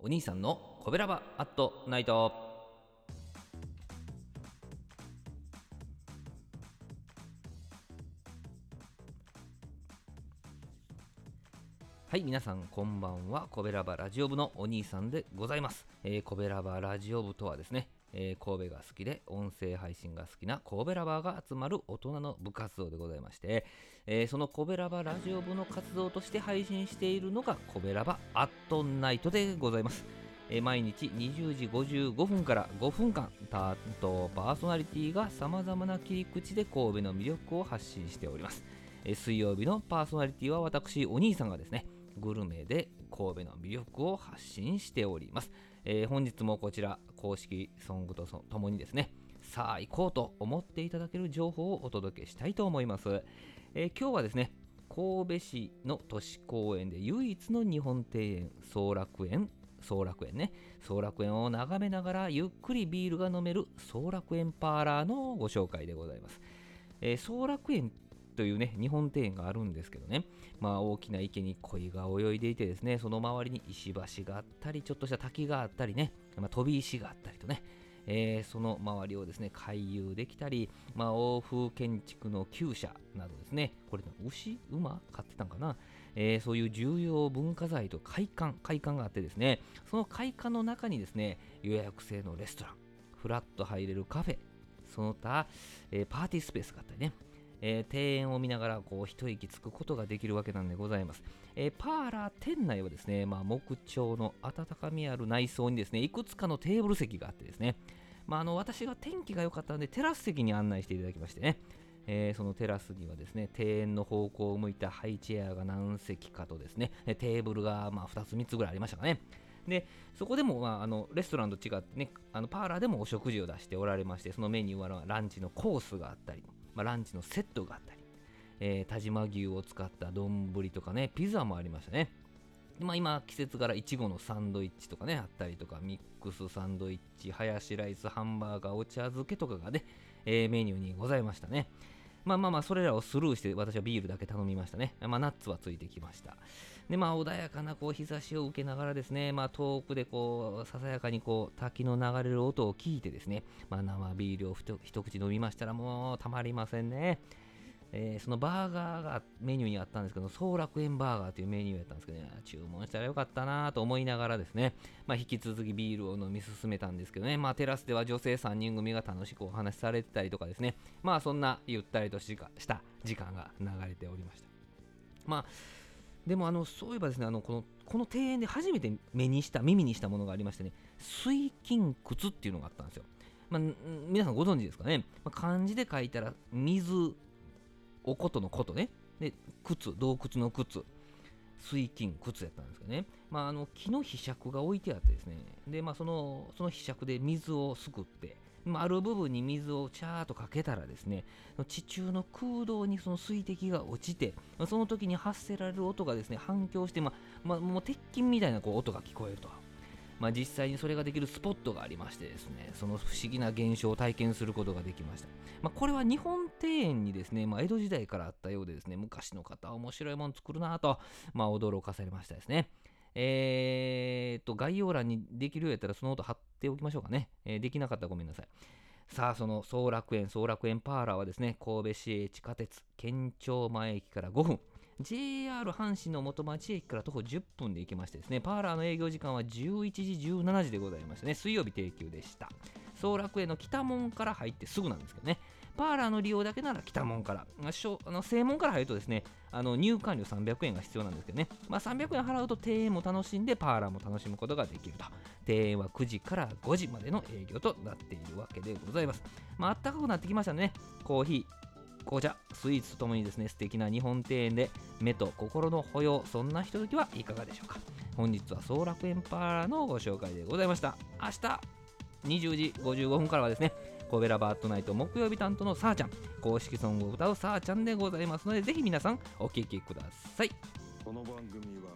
お兄さんのコベラバアットナイト。はい皆さんこんばんは。コベラバラジオ部のお兄さんでございます、えー、コベラバラジオ部とはですねえー、神戸が好きで音声配信が好きな神戸ラバーが集まる大人の部活動でございまして、えー、その神戸ラバラジオ部の活動として配信しているのが神戸ラバアットナイトでございます。えー、毎日20時55分から5分間担当パーソナリティがさまざまな切り口で神戸の魅力を発信しております。え水曜日のパーソナリティは私お兄さんがですねグルメで神戸の魅力を発信しております。えー、本日もこちら公式ソングとともにですね、さあ行こうと思っていただける情報をお届けしたいと思います。えー、今日はですね、神戸市の都市公園で唯一の日本庭園、総楽園総楽園ね、総楽園を眺めながらゆっくりビールが飲める総楽園パーラーのご紹介でございます。えー、総楽園というね、日本庭園があるんですけどね、まあ大きな池に鯉が泳いでいてですね、その周りに石橋があったり、ちょっとした滝があったりね、まあ、飛び石があったりとね、えー、その周りをですね、回遊できたり、まあ、欧風建築の厩舎などですね、これ牛馬？飼ってたんかな、えー、そういう重要文化財と会館、会館があってですね、その会館の中にですね、予約制のレストラン、フラッと入れるカフェ、その他、えー、パーティースペースがあったりね、えー、庭園を見ながらこう一息つくことができるわけなんでございます。えー、パーラー店内はですね、まあ、木調の温かみある内装にですね、いくつかのテーブル席があってですね、まあ、あの私が天気が良かったのでテラス席に案内していただきましてね、えー、そのテラスにはですね、庭園の方向を向いたハイチェアが何席かとですね、テーブルがま2つ3つぐらいありましたかね。で、そこでも、まあ、あのレストランと違ってね、あのパーラーでもお食事を出しておられまして、そのメニューはランチのコースがあったり、まあ、ランチのセットがあったり、えー、田島牛を使った丼とかね、ピザもありましたね。まあ、今、季節柄いちごのサンドイッチとかね、あったりとか、ミックスサンドイッチ、ハヤシライス、ハンバーガー、お茶漬けとかがね、えー、メニューにございましたね。まあまあまあ、それらをスルーして、私はビールだけ頼みましたね。まあ、ナッツはついてきました。で、まあ、穏やかなこう日差しを受けながらですね、まあ、遠くでこう、ささやかにこう、滝の流れる音を聞いてですね、まあ、生ビールを一口飲みましたら、もうたまりませんね。えー、そのバーガーがメニューにあったんですけど、総楽園バーガーというメニューやったんですけどね、注文したらよかったなと思いながらですね、まあ、引き続きビールを飲み進めたんですけどね、まあ、テラスでは女性3人組が楽しくお話しされてたりとかですね、まあそんなゆったりとした時間が流れておりました。まあでもあのそういえばですねあのこのこの庭園で初めて目にした耳にしたものがありましてね水金窟っていうのがあったんですよ、まあ、皆さんご存知ですかね、まあ、漢字で書いたら水おことのことね。で、靴、洞窟の靴。水金、靴やったんですけどね。まあ、あの、木の柄杓が置いてあってですね。で、まあ、その、その柄杓で水をすくって、あ、る部分に水をチャーとかけたらですね、地中の空洞にその水滴が落ちて、その時に発せられる音がですね、反響して、ま、ま、もう鉄筋みたいなこう音が聞こえると。まあ、実際にそれができるスポットがありましてですね、その不思議な現象を体験することができました。ま、これは日本庭園にですね、ま、江戸時代からあったようでですね、昔の方は面白いもの作るなと、ま、驚かされましたですね。えー、っと、概要欄にできるようやったらその音貼っておきましょうかね。えー、できなかったらごめんなさい。さあ、その総楽園、総楽園パーラーはですね、神戸市営地下鉄、県庁前駅から5分、JR 阪神の元町駅から徒歩10分で行けましてですね、パーラーの営業時間は11時、17時でございましたね。水曜日定休でした。総楽園の北門から入ってすぐなんですけどね。パーラーの利用だけなら北門から、あの正門から入るとですね、あの入館料300円が必要なんですけどね、まあ、300円払うと庭園も楽しんで、パーラーも楽しむことができると。庭園は9時から5時までの営業となっているわけでございます。まあ、暖かくなってきましたね。コーヒー、紅茶、スイーツとともにですね、素敵な日本庭園で目と心の保養、そんなひとときはいかがでしょうか。本日は総楽園パーラーのご紹介でございました。明日20時55分からはですね、コベラバートナイト木曜日担当のさーちゃん、公式ソングを歌うさーちゃんでございますので、ぜひ皆さんお聴きください。この番組は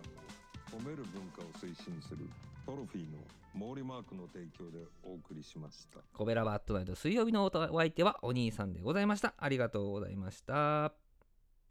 褒める文化を推進するトロフィーの毛利マークの提供でお送りしました。コベラバットナイト水曜日のお相手はお兄さんでございました。ありがとうございました